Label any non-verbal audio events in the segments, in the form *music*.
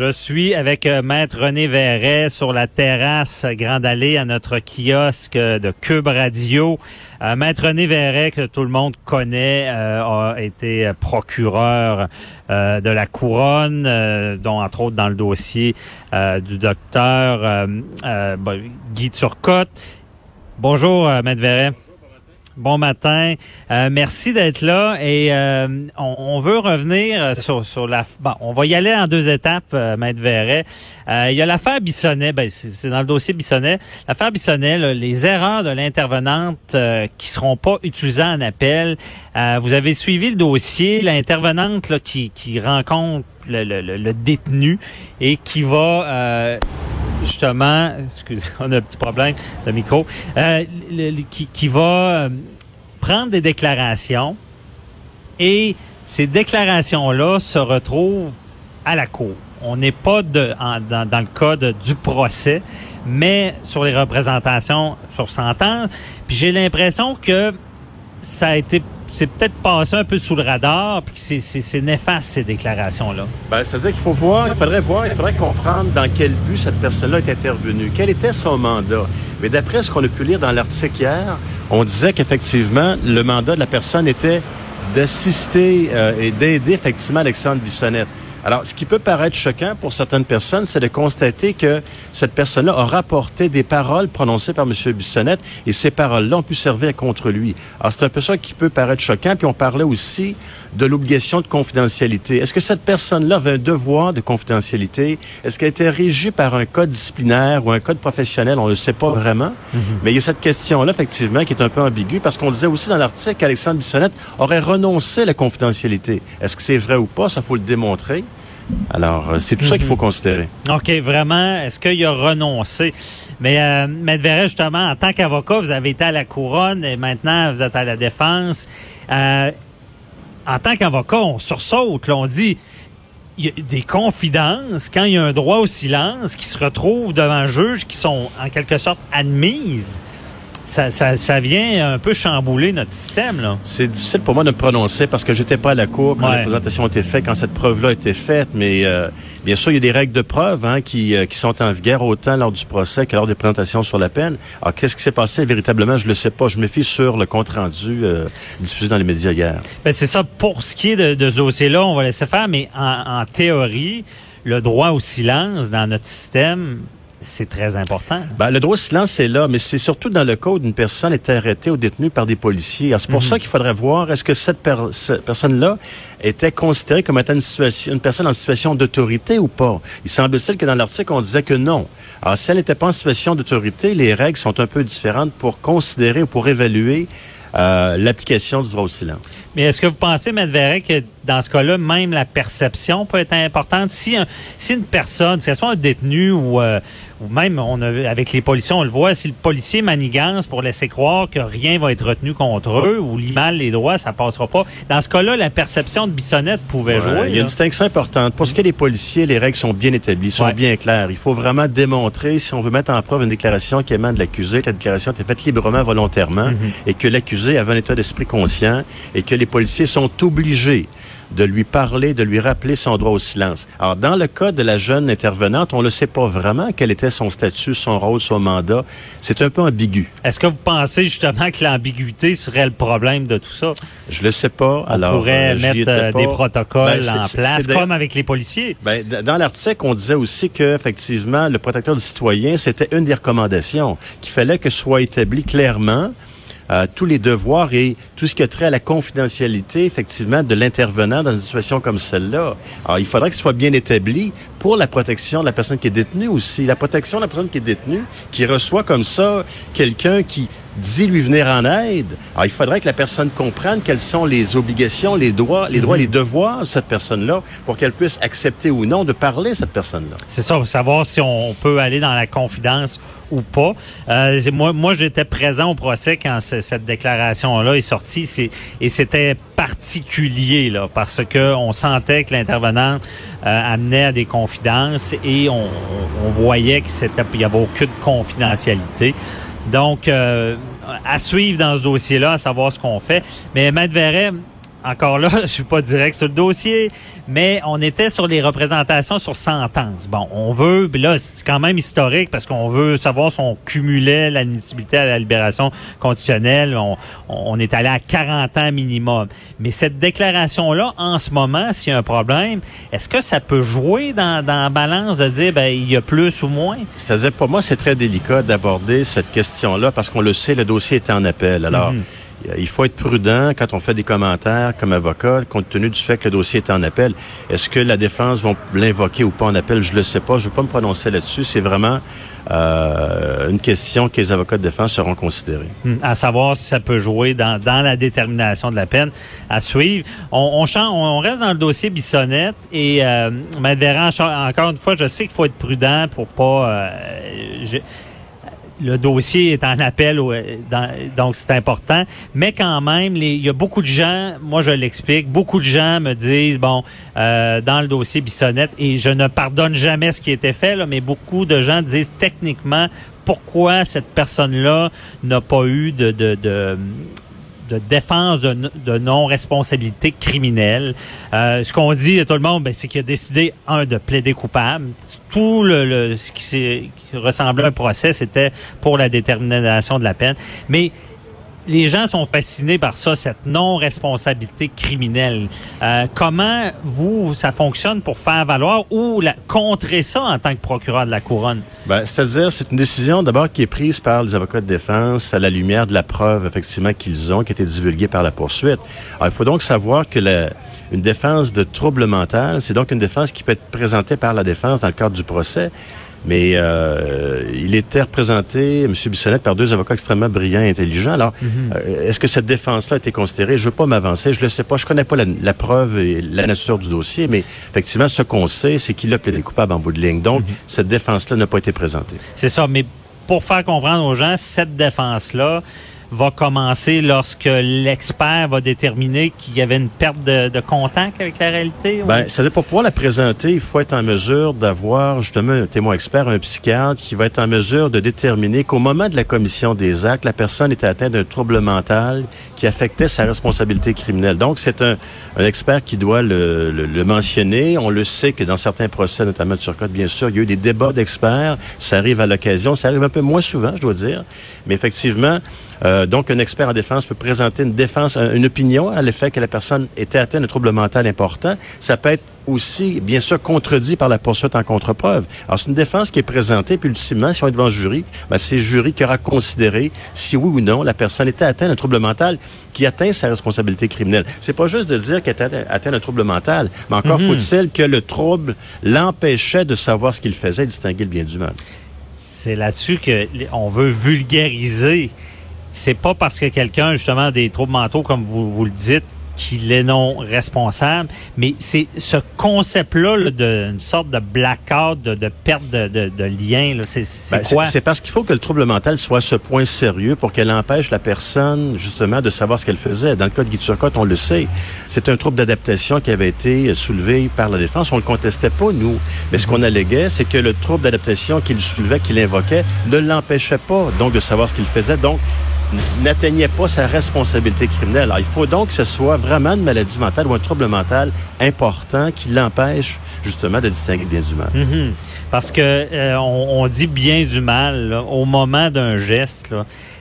Je suis avec euh, Maître René Verret sur la terrasse Grande Allée à notre kiosque de Cube Radio. Euh, Maître René Verret, que tout le monde connaît, euh, a été procureur de la couronne, dont entre autres dans le dossier du docteur Guy Turcotte. Bonjour, Maître Verret. Bon matin. Euh, merci d'être là et euh, on, veut revenir euh, sur, la... Bon, on va y aller en deux étapes, Maître Verret. il y a l'affaire Bissonnet, ben, c'est dans le dossier Bissonnet. L'affaire Bissonnet, les erreurs de l'intervenante qui seront pas utilisées en appel. vous avez suivi le dossier, l'intervenante qui, qui rencontre le, le, le, détenu et qui va justement, excusez, *laughs* on a un petit problème de micro, euh, qui, va euh, prendre des déclarations et ces déclarations-là se retrouvent à la cour. On n'est pas dans, le code du procès, mais sur les représentations sur sentence. Puis j'ai l'impression que ça a été c'est peut-être passé un peu sous le radar, puis c'est néfaste ces déclarations-là. Ben, C'est-à-dire qu'il faut voir, il faudrait voir, il faudrait comprendre dans quel but cette personne-là est intervenue, quel était son mandat? Mais d'après ce qu'on a pu lire dans l'article hier, on disait qu'effectivement, le mandat de la personne était d'assister euh, et d'aider effectivement Alexandre Bissonnette. Alors, ce qui peut paraître choquant pour certaines personnes, c'est de constater que cette personne-là a rapporté des paroles prononcées par M. Bissonnette et ces paroles-là ont pu servir contre lui. Alors, c'est un peu ça qui peut paraître choquant. Puis on parlait aussi de l'obligation de confidentialité. Est-ce que cette personne-là avait un devoir de confidentialité? Est-ce qu'elle était régie par un code disciplinaire ou un code professionnel? On ne le sait pas vraiment. Mhm. Mais il y a cette question-là, effectivement, qui est un peu ambiguë parce qu'on disait aussi dans l'article qu'Alexandre Bissonnette aurait renoncé à la confidentialité. Est-ce que c'est vrai ou pas? Ça faut le démontrer. Alors, euh, c'est tout ça qu'il faut mhm. considérer. OK, vraiment, est-ce qu'il a renoncé? Mais, euh, Maître justement, en tant qu'avocat, vous avez été à la couronne et maintenant vous êtes à la défense. Euh, en tant qu'avocat, on sursaute, là, on dit il y a des confidences quand il y a un droit au silence qui se retrouvent devant un juge qui sont en quelque sorte admises ça, ça, ça, vient un peu chambouler notre système. là. C'est difficile pour moi de me prononcer parce que j'étais pas à la cour quand la présentation a été faite, quand cette preuve-là a été faite, mais euh, bien sûr, il y a des règles de preuve hein, qui, euh, qui sont en vigueur autant lors du procès que lors des présentations sur la peine. Alors, qu'est-ce qui s'est passé véritablement? Je le sais pas. Je me fie sur le compte-rendu euh, diffusé dans les médias hier. Ben, c'est ça. Pour ce qui est de, de ce dossier-là, on va laisser faire, mais en, en théorie, le droit au silence dans notre système, c'est très important. Ben, le droit au silence, c'est là, mais c'est surtout dans le cas où une personne est arrêtée ou détenue par des policiers. C'est pour mhm. ça qu'il faudrait voir, est-ce que cette, personne-là était considérée comme étant une, situation, une personne en situation d'autorité ou pas? Il semble-t-il que dans l'article, on disait que non. Alors, si elle n'était pas en situation d'autorité, les règles sont un peu différentes pour considérer ou pour évaluer euh, l'application du droit au silence. Mais est-ce que vous pensez, M. Verret, que dans ce cas-là, même la perception peut être importante? Si, si une personne, que ce soit un détenu ou, euh, ou même on a, avec les policiers, on le voit, si le policier manigance pour laisser croire que rien va être retenu contre eux ou lit mal les droits, ça passera pas. Dans ce cas-là, la perception de Bissonnette pouvait jouer. Il y a une distinction importante. Pour ce qui est des policiers, les règles sont bien établies, sont bien claires. Il faut vraiment démontrer, si on veut mettre en preuve une déclaration qui émane de l'accusé, que la déclaration a été faite librement, volontairement, mhm. et que l'accusé avait un état d'esprit conscient, et que les policiers sont obligés de lui parler, de lui rappeler son droit au silence. Alors, dans le cas de la jeune intervenante, on ne sait pas vraiment quel était son statut, son rôle, son mandat. C'est un peu ambigu. Est-ce que vous pensez justement que l'ambiguïté serait le problème de tout ça? Je le sais pas. On Alors, pourrait euh, mettre euh, des protocoles ben, en place, comme avec les policiers. Ben, dans l'article, on disait aussi que effectivement, le protecteur du citoyen, c'était une des recommandations, qu'il fallait que soit établi clairement euh, tous les devoirs et tout ce qui a trait à la confidentialité, effectivement, de l'intervenant dans une situation comme celle-là. Il faudrait que ce soit bien établi pour la protection de la personne qui est détenue aussi. La protection de la personne qui est détenue, qui reçoit comme ça quelqu'un qui dit lui venir en aide, alors il faudrait que la personne comprenne quelles sont les obligations, les droits, les droits, et les devoirs de cette personne-là pour qu'elle puisse accepter ou non de parler à cette personne-là. C'est ça, savoir si on peut aller dans la confidence ou pas. Euh, moi, moi j'étais présent au procès quand cette déclaration-là est sortie et c'était particulier là, parce que on sentait que l'intervenant euh, amenait à des confidences et on, on voyait que c'était il y avait aucune confidentialité. Donc, euh, à suivre dans ce dossier-là, à savoir ce qu'on fait. Mais Maître Verret, encore là, *laughs* je suis pas direct sur le dossier, mais on était sur les représentations sur sentence. Bon, on veut, là, c'est quand même historique parce qu'on veut savoir si on cumulait l'admissibilité à la libération conditionnelle. On, est allé à 40 ans minimum. Mais cette déclaration-là, en ce moment, s'il y a un problème, est-ce que ça peut jouer dans, dans la balance de dire, ben, il y a plus ou moins? C'est-à-dire, pour moi, c'est très délicat d'aborder cette question-là parce qu'on le sait, le dossier est en appel. Alors, mhm il faut être prudent quand on fait des commentaires comme avocat, compte tenu du fait que le dossier est en appel. Est-ce que la défense va l'invoquer ou pas en appel? Je le sais pas. Je ne veux pas me prononcer là-dessus. C'est vraiment euh, une question que les avocats de défense seront considérés. Hmm. à savoir si ça peut jouer dans, dans, la détermination de la peine à suivre. On, on, on reste dans le dossier Bissonnette et euh, encore une fois, je sais qu'il faut être prudent pour pas... Euh, le dossier est en appel, donc c'est important. Mais quand même, il y a beaucoup de gens, moi je l'explique, beaucoup de gens me disent, bon, euh, dans le dossier Bissonnette, et je ne pardonne jamais ce qui été fait, là, mais beaucoup de gens disent techniquement pourquoi cette personne-là n'a pas eu de, de, de de défense de, non-responsabilité criminelle. Euh, ce qu'on dit à tout le monde, ben, c'est qu'il a décidé, un, de plaider coupable. Tout le, ce qui, qui ressemblait à un procès, c'était pour la détermination de la peine. Mais les gens sont fascinés par ça, cette non-responsabilité criminelle. Euh, comment vous, ça fonctionne pour faire valoir ou contrer ça en tant que procureur de la couronne? Ben, C'est-à-dire, c'est une décision d'abord qui est prise par les avocats de défense à la lumière de la preuve, effectivement, qu'ils ont, qui a été divulguée par la poursuite. Alors, il faut donc savoir que une défense de trouble mental, c'est donc une défense qui peut être présentée par la défense dans le cadre du procès. Mais euh, il était représenté, M. Bissonnette, par deux avocats extrêmement brillants et intelligents. Alors, mhm. euh, est-ce que cette défense-là a été considérée? Je veux pas m'avancer, je le sais pas. Je connais pas la, preuve et la nature du dossier, mais effectivement, ce qu'on sait, c'est qu'il a plaidé coupable en bout de ligne. Donc, mhm. cette défense-là n'a pas été présentée. C'est ça, mais pour faire comprendre aux gens, cette défense-là, va commencer lorsque l'expert va déterminer qu'il y avait une perte de, contact avec la réalité? Ben, c'est-à-dire pour pouvoir la présenter, il faut être en mesure d'avoir justement un témoin expert, un psychiatre, qui va être en mesure de déterminer qu'au moment de la commission des actes, la personne était atteinte d'un trouble mental qui affectait sa responsabilité criminelle. Donc, c'est un, expert qui doit le, le, mentionner. On le sait que dans certains procès, notamment de Turcotte, bien sûr, il y a eu des débats d'experts. Ça arrive à l'occasion. Ça arrive un peu moins souvent, je dois dire. Mais effectivement, euh, donc, un expert en défense peut présenter une défense, une opinion à l'effet que la personne était atteinte d'un trouble mental important. Ça peut être aussi, bien sûr, contredit par la poursuite en contre-preuve. Alors, c'est une défense qui est présentée, puis ultimement, si on est devant le jury, ben, c'est le jury qui aura considéré si oui ou non la personne était atteinte d'un trouble mental qui atteint sa responsabilité criminelle. C'est pas juste de dire qu'elle était atteinte d'un trouble mental, mais encore mhm. faut-il que le trouble l'empêchait de savoir ce qu'il faisait et distinguer le bien du mal. C'est là-dessus qu'on veut vulgariser c'est pas parce que quelqu'un, justement, a des troubles mentaux, comme vous, vous le dites, qu'il est non responsable, mais c'est ce concept-là d'une sorte de blackout, de, de perte de, de, de lien, c'est ben, quoi? C'est parce qu'il faut que le trouble mental soit à ce point sérieux pour qu'elle empêche la personne, justement, de savoir ce qu'elle faisait. Dans le cas de Guy Turcotte, on le sait. C'est un trouble d'adaptation qui avait été soulevé par la défense. On le contestait pas, nous. Mais ce qu'on alléguait, c'est que le trouble d'adaptation qu'il soulevait, qu'il invoquait, ne l'empêchait pas, donc, de savoir ce qu'il faisait. Donc, n'atteignait pas sa responsabilité criminelle. Alors, il faut donc que ce soit vraiment une maladie mentale ou un trouble mental important qui l'empêche justement de distinguer bien du mal. Mhm. Parce que euh, on, dit bien du mal au moment d'un geste.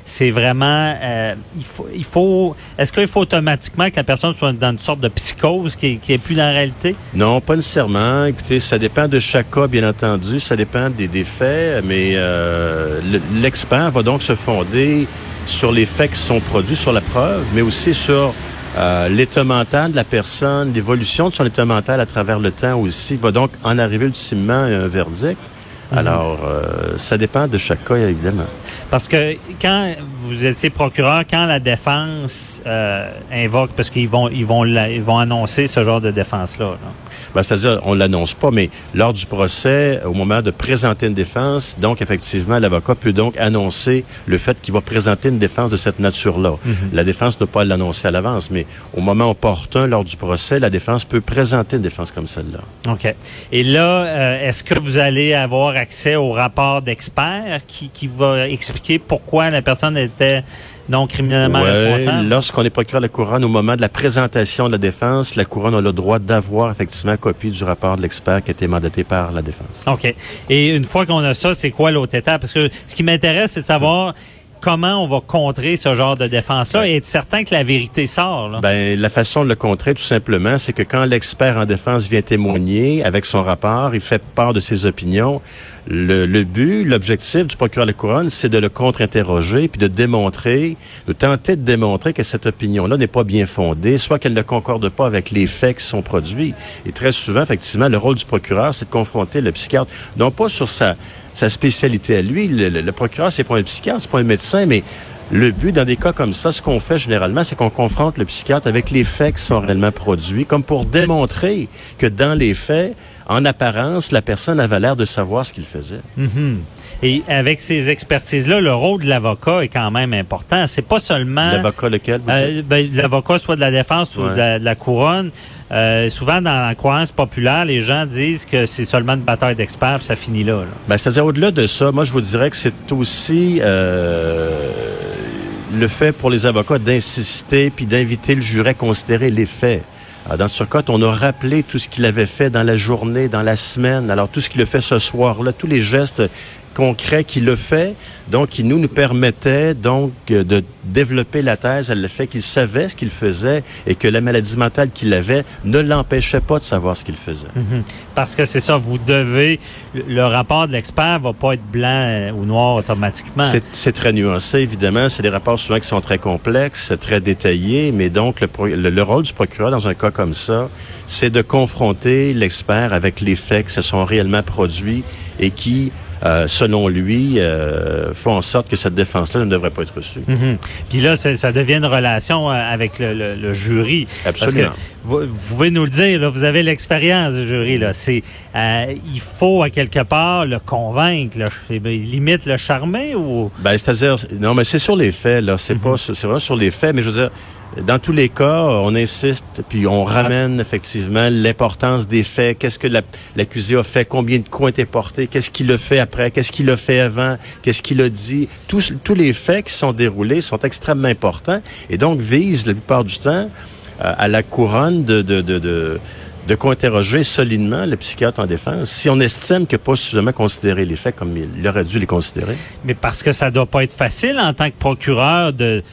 c'est vraiment euh, il faut il faut est-ce qu'il faut automatiquement que la personne soit dans une sorte de psychose qui, qui est plus dans la réalité? Non, pas nécessairement. Écoutez, ça dépend de chaque cas, bien entendu. Ça dépend des, des faits, mais euh, l'expert va donc se fonder sur les faits qui sont produits, sur la preuve, mais aussi sur euh, l'état mental de la personne, l'évolution de son état mental à travers le temps aussi, va donc en arriver ultimement à un verdict. Mhm. Alors, euh, ça dépend de chaque cas, évidemment. Parce que quand vous étiez procureur, quand la défense euh, invoque, parce qu'ils vont, ils vont, ils vont annoncer ce genre de défense-là. là Ben, C'est-à-dire, on l'annonce pas, mais lors du procès, au moment de présenter une défense, donc effectivement, l'avocat peut donc annoncer le fait qu'il va présenter une défense de cette nature-là. La défense ne peut pas l'annoncer à l'avance, mais au moment opportun, lors du procès, la défense peut présenter une défense comme celle-là. OK. Et là, euh, est-ce que vous allez avoir accès au rapport d'expert qui, qui va expliquer pourquoi la personne était non criminellement Ouais, responsable? lorsqu'on est procureur de la couronne, au moment de la présentation de la défense, la couronne a le droit d'avoir effectivement copie du rapport de l'expert qui a été mandaté par la défense. OK. Et une fois qu'on a ça, c'est quoi l'autre étape? Parce que ce qui m'intéresse, c'est de savoir comment on va contrer ce genre de défense-là et être certain que la vérité sort. Là. Ben, la façon de le contrer, tout simplement, c'est que quand l'expert en défense vient témoigner avec son rapport, il fait part de ses opinions. Le, le but, l'objectif du procureur de la couronne, c'est de le contre-interroger puis de démontrer, de tenter de démontrer que cette opinion-là n'est pas bien fondée, soit qu'elle ne concorde pas avec les faits qui sont produits. Et très souvent, effectivement, le rôle du procureur, c'est de confronter le psychiatre, non pas sur sa, sa spécialité à lui. Le, le- procureur, c'est pas un psychiatre, c'est pas un médecin, mais le but, dans des cas comme ça, ce qu'on fait généralement, c'est qu'on confronte le psychiatre avec les faits qui sont réellement produits, comme pour démontrer que dans les faits, en apparence, la personne avait l'air de savoir ce qu'il faisait. Mhm. Et avec ces expertises-là, le rôle de l'avocat est quand même important. C'est pas seulement L'avocat lequel, euh, ben, l'avocat soit de la défense ou de, la, de la couronne. Euh, souvent, dans la croyance populaire, les gens disent que c'est seulement une bataille d'experts, puis ça finit là. là. Ben, c'est-à-dire, au-delà de ça, moi, je vous dirais que c'est aussi euh, le fait pour les avocats d'insister puis d'inviter le jury à considérer les faits. Alors, dans Turcotte, on a rappelé tout ce qu'il avait fait dans la journée, dans la semaine. Alors, tout ce qu'il a fait ce soir-là, tous les gestes concrets qu'il a fait, donc, qui nous, nous permettaient, donc, euh, de développer la thèse à le fait qu'il savait ce qu'il faisait et que la maladie mentale qu'il avait ne l'empêchait pas de savoir ce qu'il faisait. Mhm. Parce que c'est ça, vous devez, le, le rapport de l'expert va pas être blanc euh, ou noir automatiquement. C'est- très nuancé, évidemment. C'est des rapports souvent qui sont très complexes, très détaillés, mais donc le, le- le rôle du procureur dans un cas comme ça, c'est de confronter l'expert avec les faits qui se sont réellement produits et qui, euh, selon lui, euh, font en sorte que cette défense-là ne devrait pas être reçue. Mhm. Puis là, ça devient une relation euh, avec le, le- le jury. Absolument. Parce que vous, vous pouvez nous le dire, là, vous avez l'expérience du jury. Là. C'est, euh, il faut à quelque part le convaincre, là, Je- limite le charmer ou? Ben, c'est-à-dire, non, mais c'est sur les faits, là. C'est pas, sur- c'est vraiment sur les faits, mais je veux dire, dans tous les cas, on insiste, puis on ramène effectivement l'importance des faits. Qu'est-ce que la- l'accusé a fait? Combien de coups été portés? Qu'est-ce qu'il a fait après? Qu'est-ce qu'il a fait avant? Qu'est-ce qu'il a dit? Tous, tous les faits qui sont déroulés sont extrêmement importants et donc visent la plupart du temps à la couronne de, de, de, solidement le psychiatre en défense si on estime qu'il n'a pas suffisamment considéré les faits comme il aurait dû les considérer. Mais parce que ça doit pas être facile en tant que procureur de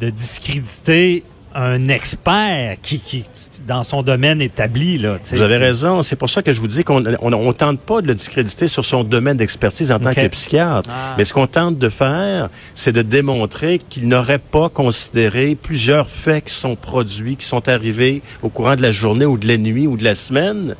discréditer un expert qui, qui dans son domaine établi là. Vous avez raison. C'est pour ça que je vous dis qu'on on, on tente pas de le discréditer sur son domaine d'expertise en tant que psychiatre. Ah. Mais ce qu'on tente de faire, c'est de démontrer qu'il n'aurait pas considéré plusieurs faits qui sont produits, qui sont arrivés au courant de la journée ou de la nuit ou de la semaine.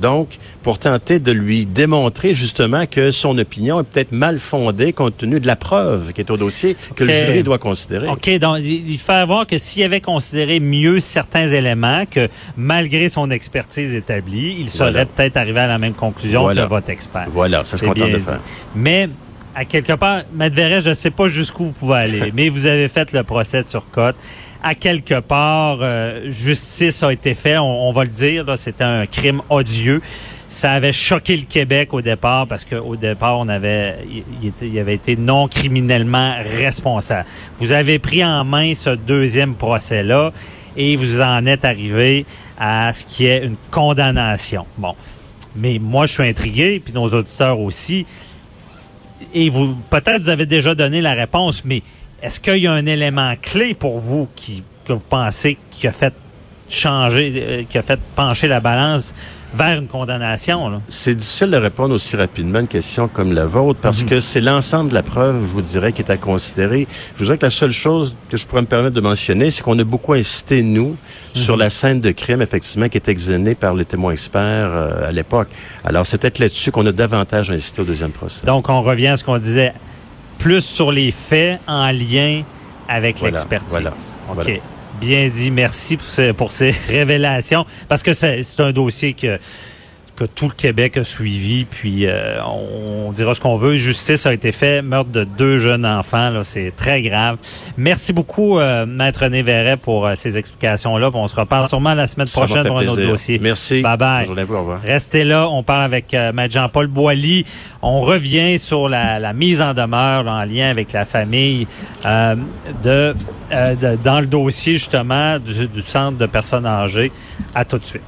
Donc, pour tenter de lui démontrer justement que son opinion est peut-être mal fondée compte tenu de la preuve qui est au dossier que le jury doit considérer. OK, donc il fait voir que s'il avait considéré mieux certains éléments, que malgré son expertise établie, il serait Voilà. peut-être arrivé à la même conclusion Voilà. que votre expert. Voilà, c'est ce C'est qu'on tente bien de dit. faire. Mais à quelque part, Matt je ne sais pas jusqu'où vous pouvez aller, *laughs* mais vous avez fait le procès de Turcotte. À quelque part, euh, justice a été faite, on, va le dire, c'était un crime odieux. Ça avait choqué le Québec au départ parce qu'au départ, on avait, il, il avait été non criminellement responsable. Vous avez pris en main ce deuxième procès-là et vous en êtes arrivé à ce qui est une condamnation. Bon. Mais moi, je suis intrigué, puis nos auditeurs aussi. Et vous, peut-être vous avez déjà donné la réponse, mais est-ce qu'il y a un élément clé pour vous qui, que vous pensez qui a fait changer, euh, qui a fait pencher la balance vers une condamnation? C'est difficile de répondre aussi rapidement à une question comme la vôtre parce que c'est l'ensemble de la preuve, je vous dirais, qui est à considérer. Je vous dirais que la seule chose que je pourrais me permettre de mentionner, c'est qu'on a beaucoup insisté, nous, sur la scène de crime, effectivement, qui est examinée par les témoins experts euh, à l'époque. Alors, c'est peut-être là-dessus qu'on a davantage insisté au deuxième procès. Donc, on revient à ce qu'on disait plus sur les faits en lien avec l'expertise. voilà, OK. voilà. Bien dit. Merci pour ces, pour ces *laughs* révélations. Parce que c'est un dossier que, que tout le Québec a suivi. Puis euh, on, on dira ce qu'on veut. Justice a été fait. Meurtre de deux jeunes enfants. là, C'est très grave. Merci beaucoup, euh, Maître René Verret, pour euh, ces explications-là. Puis On se reparle sûrement la semaine Ça prochaine pour un autre dossier. Merci. Bye bye. Au revoir. Restez là, on parle avec euh, Maître Jean-Paul Boilly. On revient sur la, la mise en demeure là, en lien avec la famille euh, de, euh, de- dans le dossier justement du, du centre de personnes âgées. À tout de suite.